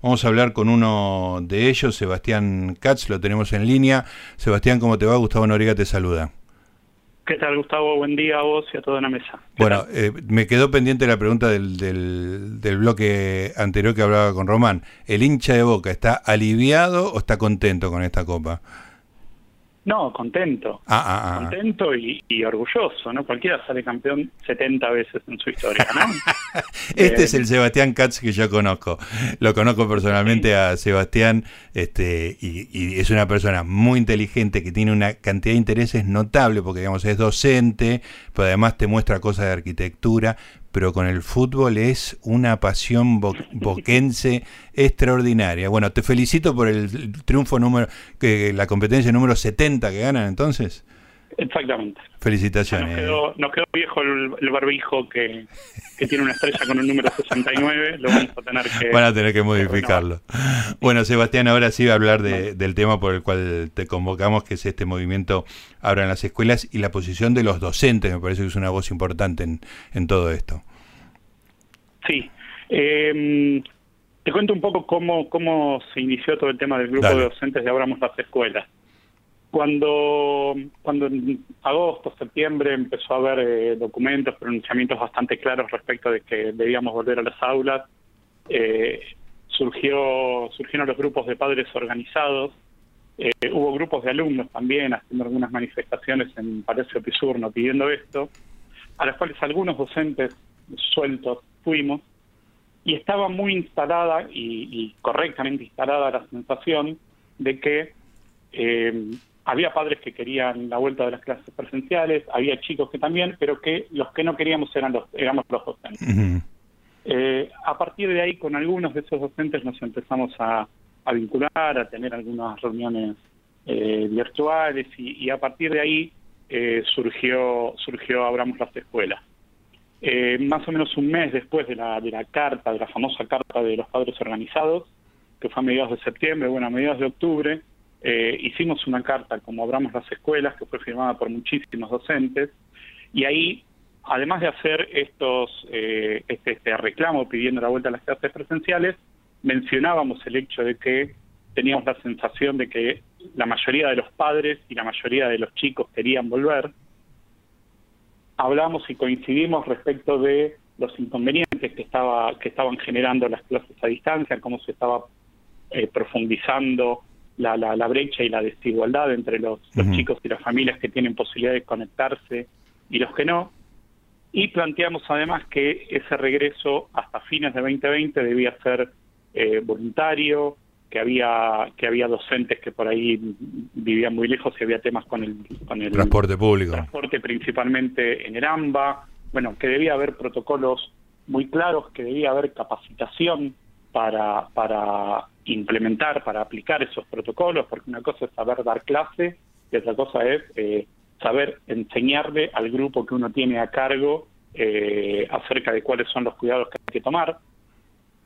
Vamos a hablar con uno de ellos, Sebastián Katz, lo tenemos en línea. Sebastián, ¿cómo te va? Gustavo Noriega te saluda. ¿Qué tal, Gustavo? Buen día a vos y a toda la mesa. Bueno, eh, me quedó pendiente la pregunta del, del, del, bloque anterior que hablaba con Román. ¿El hincha de Boca está aliviado o está contento con esta copa? No, contento. Ah, ah, ah. Contento y, y, orgulloso, ¿no? Cualquiera sale campeón 70 veces en su historia, ¿no? este eh, es el Sebastián Katz que yo conozco. Lo conozco personalmente sí. a Sebastián este, y, y, es una persona muy inteligente que tiene una cantidad de intereses notable porque, digamos, es docente, pero además te muestra cosas de arquitectura, pero con el fútbol es una pasión bo boquense extraordinaria. Bueno, te felicito por el triunfo número, que la competencia número 70 que ganan entonces. Exactamente. Felicitaciones. Nos quedó, nos quedó viejo el, el, barbijo que, que tiene una estrella con el número 69, lo vamos a tener que... Van a tener que modificarlo. Bueno, Sebastián, ahora sí va a hablar de, del tema por el cual te convocamos, que es este movimiento ahora en las escuelas y la posición de los docentes, me parece que es una voz importante en, en todo esto. Sí. Eh, te cuento un poco cómo, cómo se inició todo el tema del grupo Dale. de docentes de Abramos las Escuelas. Cuando, cuando en agosto, septiembre empezó a haber eh, documentos, pronunciamientos bastante claros respecto de que debíamos volver a las aulas, eh, surgió, surgieron los grupos de padres organizados, eh, hubo grupos de alumnos también haciendo algunas manifestaciones en Palacio Pisurno pidiendo esto, a las cuales algunos docentes sueltos fuimos, y estaba muy instalada y, y correctamente instalada la sensación de que eh, había padres que querían la vuelta de las clases presenciales, había chicos que también, pero que los que no queríamos eran los, éramos los docentes. Uh -huh. eh, a partir de ahí, con algunos de esos docentes nos empezamos a, a vincular, a tener algunas reuniones eh, virtuales y, y, a partir de ahí eh, surgió, surgió Abramos las Escuelas. Eh, más o menos un mes después de la, de la carta, de la famosa carta de los padres organizados, que fue a mediados de septiembre, bueno, a mediados de octubre, eh, hicimos una carta como abramos las escuelas que fue firmada por muchísimos docentes y ahí además de hacer estos eh, este, este, reclamo pidiendo la vuelta a las clases presenciales mencionábamos el hecho de que teníamos la sensación de que la mayoría de los padres y la mayoría de los chicos querían volver. Hablamos y coincidimos respecto de los inconvenientes que estaba que estaban generando las clases a distancia cómo se estaba eh, profundizando la, la, la, brecha y la desigualdad entre los, los uh -huh. chicos y las familias que tienen posibilidad de conectarse y los que no. Y planteamos además que ese regreso hasta fines de 2020 debía ser eh, voluntario, que había que había docentes que por ahí vivían muy lejos y había temas con el con el transporte público transporte principalmente en el AMBA bueno que debía haber protocolos muy claros que debía haber capacitación para para implementar, para aplicar esos protocolos, porque una cosa es saber dar clase y otra cosa es eh, saber enseñarle al grupo que uno tiene a cargo eh, acerca de cuáles son los cuidados que hay que tomar.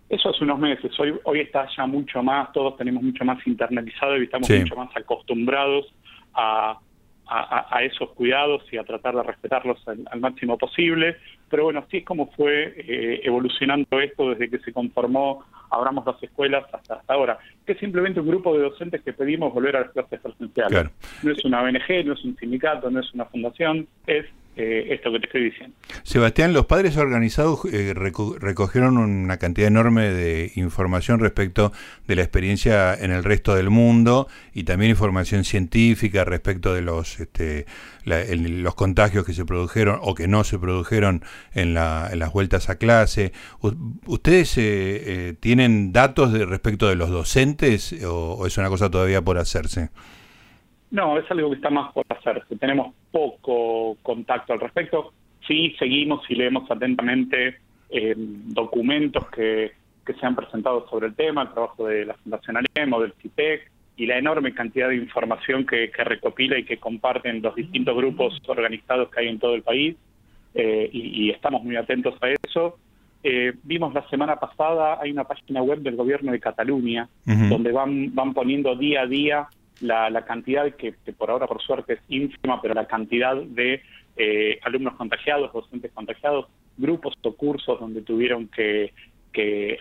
Eso hace unos meses, hoy, hoy está ya mucho más, todos tenemos mucho más internalizado y estamos sí. mucho más acostumbrados a, a, a, esos cuidados y a tratar de respetarlos al, al máximo posible. Pero bueno, así es como fue eh, evolucionando esto desde que se conformó abramos las escuelas hasta, hasta ahora, que es simplemente un grupo de docentes que pedimos volver a las clases presenciales. Claro. No es una ONG, no es un sindicato, no es una fundación, es eh, esto que te estoy diciendo. Sebastián, los padres organizados eh, reco recogieron una cantidad enorme de información respecto de la experiencia en el resto del mundo y también información científica respecto de los este, la, el, los contagios que se produjeron o que no se produjeron en, la, en las vueltas a clase. ¿Ustedes eh, eh, tienen datos de respecto de los docentes o, o es una cosa todavía por hacerse? No, es algo que está más por hacerse. Tenemos contacto al respecto. Sí, seguimos y leemos atentamente eh, documentos que, que se han presentado sobre el tema, el trabajo de la Fundación Alemo, del CIPEC y la enorme cantidad de información que, que recopila y que comparten los distintos grupos organizados que hay en todo el país. Eh, y, y, estamos muy atentos a eso. Eh, vimos la semana pasada, hay una página web del gobierno de Cataluña, uh -huh. donde van, van poniendo día a día la, la cantidad que, que, por ahora por suerte es ínfima, pero la cantidad de eh, alumnos contagiados, docentes contagiados, grupos o cursos donde tuvieron que,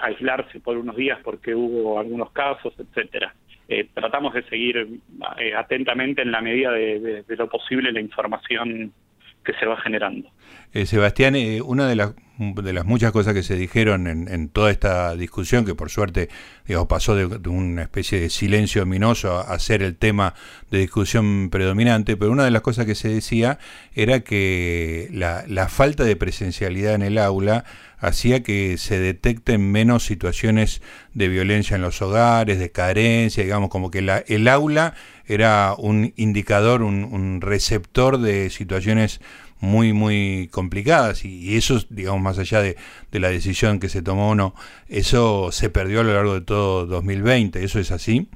aislarse por unos días porque hubo algunos casos, etcétera. Eh, tratamos de seguir eh, atentamente en la medida de, lo posible la información que se va generando. Eh, Sebastián, una de las, de las muchas cosas que se dijeron en, toda esta discusión, que por suerte digamos, pasó de, una especie de silencio ominoso a, ser el tema de discusión predominante, pero una de las cosas que se decía era que la, la falta de presencialidad en el aula hacía que se detecten menos situaciones de violencia en los hogares, de carencia, digamos, como que la, el aula era un indicador, un, receptor de situaciones muy, muy complicadas y, eso, digamos, más allá de, la decisión que se tomó o no, eso se perdió a lo largo de todo 2020, ¿eso es así?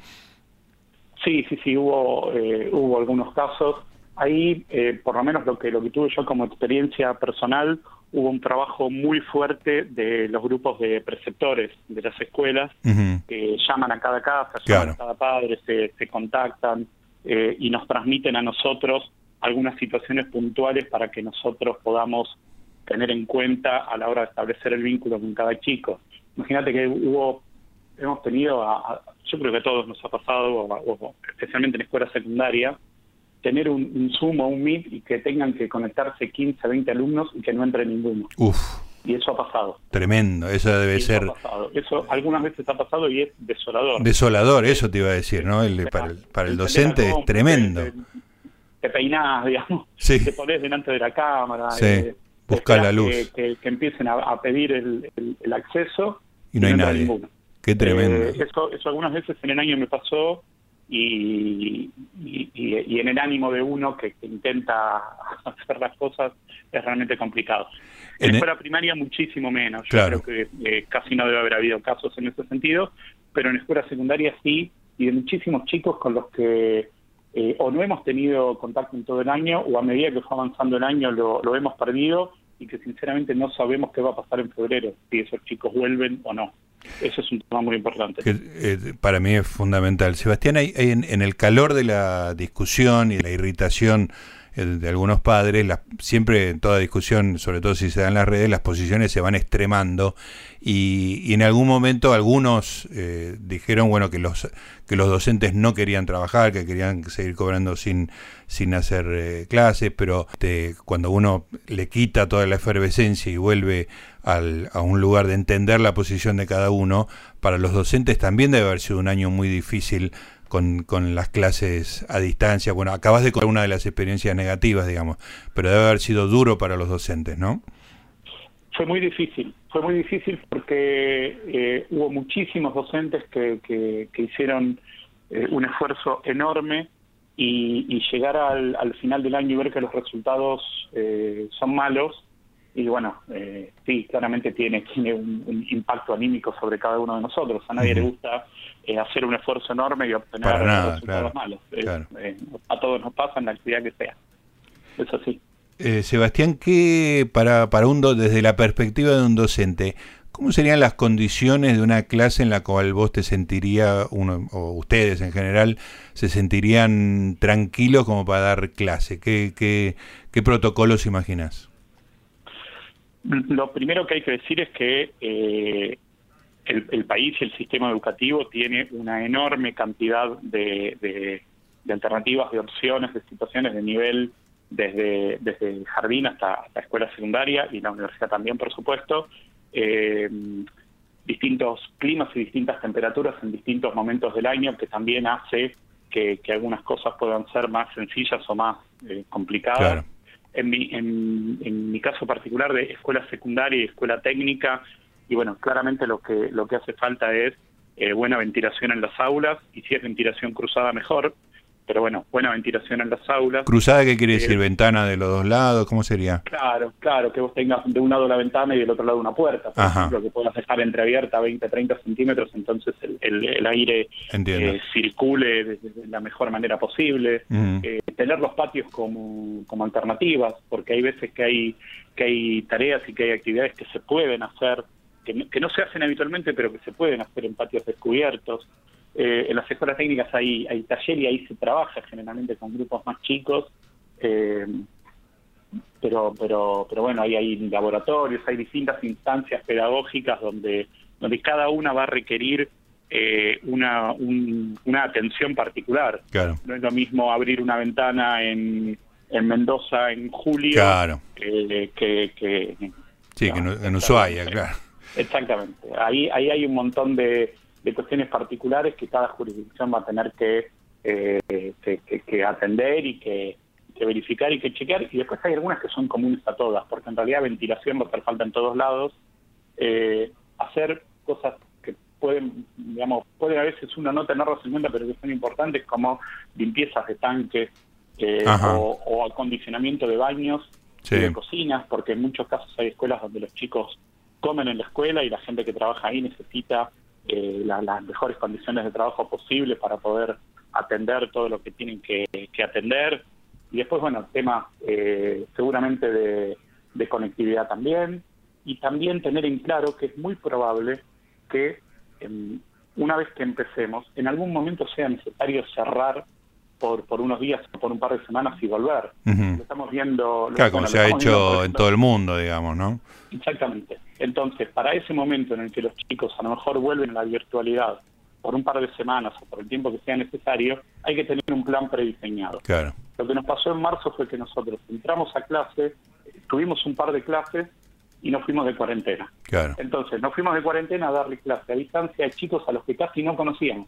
Sí, sí, sí, hubo, eh, hubo algunos casos. Ahí, eh, por lo menos lo que, lo que tuve yo como experiencia personal, hubo un trabajo muy fuerte de los grupos de preceptores de las escuelas que llaman a cada casa, llaman a cada padre, se, contactan eh, y nos transmiten a nosotros algunas situaciones puntuales para que nosotros podamos tener en cuenta a la hora de establecer el vínculo con cada chico. Imagínate que hubo, hemos tenido, yo creo que a todos nos ha pasado, especialmente en escuela secundaria, tener un, un Zoom o un Meet y que tengan que conectarse 15, 20 alumnos y que no entre ninguno. Uf. Y eso ha pasado. Tremendo, eso debe ser. Eso algunas veces ha pasado y es desolador. Desolador, eso te iba a decir, ¿no? El, para, el, para el docente es tremendo. Te, peinás, digamos, te pones delante de la cámara. Sí. Eh, buscar la luz. Que, empiecen a, pedir el, el, acceso. Y no hay nadie. Qué tremendo. Eh, eso, eso algunas veces en el año me pasó y, y, en el ánimo de uno que, intenta hacer las cosas es realmente complicado. En, la escuela primaria muchísimo menos, yo creo que eh, casi no debe haber habido casos en ese sentido, pero en escuela secundaria sí, y de muchísimos chicos con los que eh, o no hemos tenido contacto en todo el año o a medida que fue avanzando el año lo, lo hemos perdido y que sinceramente no sabemos qué va a pasar en febrero, si esos chicos vuelven o no. Eso es un tema muy importante. Eh, para mí es fundamental. Sebastián, hay, en, el calor de la discusión y la irritación de algunos padres, siempre en toda discusión, sobre todo si se dan las redes, las posiciones se van extremando y, en algún momento algunos eh, dijeron bueno que los que los docentes no querían trabajar, que querían seguir cobrando sin, sin hacer clases, pero este, cuando uno le quita toda la efervescencia y vuelve al, a un lugar de entender la posición de cada uno, para los docentes también debe haber sido un año muy difícil con, con las clases a distancia. Bueno, acabas de contar una de las experiencias negativas, digamos, pero debe haber sido duro para los docentes, ¿no? Fue muy difícil, fue muy difícil porque eh, hubo muchísimos docentes que, que, hicieron eh, un esfuerzo enorme y, llegar al, al, final del año y ver que los resultados eh, son malos y bueno, eh, sí, claramente tiene, tiene un, impacto anímico sobre cada uno de nosotros. A nadie le gusta eh, hacer un esfuerzo enorme y obtener resultados malos. Eh, a todos nos pasa en la actividad que sea. Es así. Sebastián, ¿qué para, para un desde la perspectiva de un docente, ¿Cómo serían las condiciones de una clase en la cual vos te sentirías, uno, o ustedes en general, se sentirían tranquilos como para dar clase? ¿Qué, qué, qué protocolos imaginas? Lo primero que hay que decir es que eh, el, país y el sistema educativo tiene una enorme cantidad de, alternativas, de opciones, de situaciones de nivel desde, desde jardín hasta la escuela secundaria y la universidad también, por supuesto. Eh, distintos climas y distintas temperaturas en distintos momentos del año que también hace que, algunas cosas puedan ser más sencillas o más eh, complicadas en mi, en, mi caso particular de escuela secundaria y escuela técnica, y bueno, claramente lo que, lo que hace falta es eh, buena ventilación en las aulas, y si es ventilación cruzada mejor, pero bueno, buena ventilación en las aulas. ¿Cruzada qué quiere decir? Eh, ¿Ventana de los dos lados? ¿Cómo sería? Claro, claro, que vos tengas de un lado la ventana y del otro lado una puerta, por ejemplo, que puedas dejar entreabierta 20, 30 centímetros, entonces el, el, aire eh, circule de, la mejor manera posible. Eh, tener los patios como, como alternativas, porque hay veces que hay, que hay tareas y que hay actividades que se pueden hacer, que que no se hacen habitualmente, pero que se pueden hacer en patios descubiertos. Eh, en las escuelas técnicas hay, hay taller y ahí se trabaja generalmente con grupos más chicos, eh, pero, pero, pero bueno, ahí hay laboratorios, hay distintas instancias pedagógicas donde, donde cada una va a requerir eh, una, una atención particular. Claro. No es lo mismo abrir una ventana en, en Mendoza en julio Claro. que, que, Sí, que en, en Ushuaia, claro. Exactamente. Ahí, ahí hay un montón de, de cuestiones particulares que cada jurisdicción va a tener que, eh, que, que- que atender y que, que verificar y que chequear. Y después hay algunas que son comunes a todas, porque en realidad ventilación va a hacer falta en todos lados. Eh, hacer cosas que pueden, digamos, puede a veces uno no tenerlas en cuenta, pero que son importantes, como limpiezas de tanques eh, o, o acondicionamiento de baños Sí. y de cocinas, porque en muchos casos hay escuelas donde los chicos comen en la escuela y la gente que trabaja ahí necesita eh, la- las mejores condiciones de trabajo posibles para poder atender todo lo que tienen que, que atender. Y después, bueno, temas eh, seguramente de, de conectividad también. Y también tener en claro que es muy probable que em, una vez que empecemos, en algún momento sea necesario cerrar por, por unos días o por un par de semanas y volver. Lo estamos viendo. lo- Claro, como se ha hecho en todo el mundo, digamos, ¿no? Exactamente. Entonces, para ese momento en el que los chicos a lo mejor vuelven a la virtualidad por un par de semanas o por el tiempo que sea necesario, hay que tener un plan prediseñado. Claro. Lo que nos pasó en marzo fue que nosotros entramos a clase, tuvimos un par de clases y nos fuimos de cuarentena. Claro. Entonces, nos fuimos de cuarentena a darle clase a distancia a chicos a los que casi no conocíamos.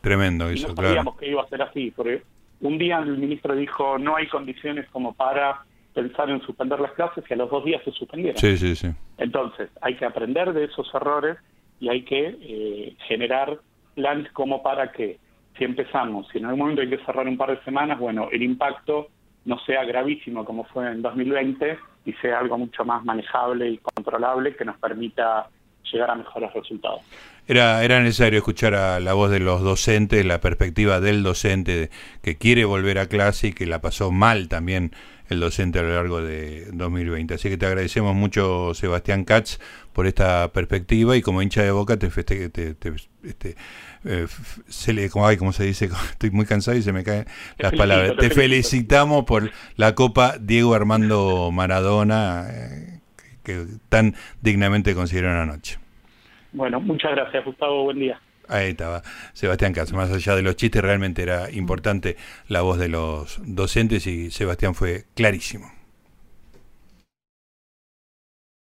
Tremendo Y eso, no claro. sabíamos que iba a ser así, porque un día el ministro dijo no hay condiciones como para pensar en suspender las clases y a los dos días se suspendieron. Sí, sí, sí. Entonces, hay que aprender de esos errores y hay que eh, generar planes como para que, si empezamos, si en algún momento hay que cerrar un par de semanas, bueno, el impacto no sea gravísimo como fue en 2020 y sea algo mucho más manejable y controlable que nos permita llegar a mejores resultados. Era, era necesario escuchar a la voz de los docentes, la perspectiva del docente que quiere volver a clase y que la pasó mal también el docente a lo largo de 2020. Así que te agradecemos mucho, Sebastián Katz, por esta perspectiva y como hincha de boca te feste, te, te- este, eh, se le, como, ay, ¿cómo se dice? Estoy muy cansado y se me caen las felicito, palabras. te felicito. felicitamos por la Copa Diego Armando Maradona, eh, que tan dignamente consideraron anoche. Bueno, muchas gracias, Gustavo. Buen día. Ahí estaba Sebastián Katz. Más allá de los chistes, realmente era importante la voz de los docentes y Sebastián fue clarísimo.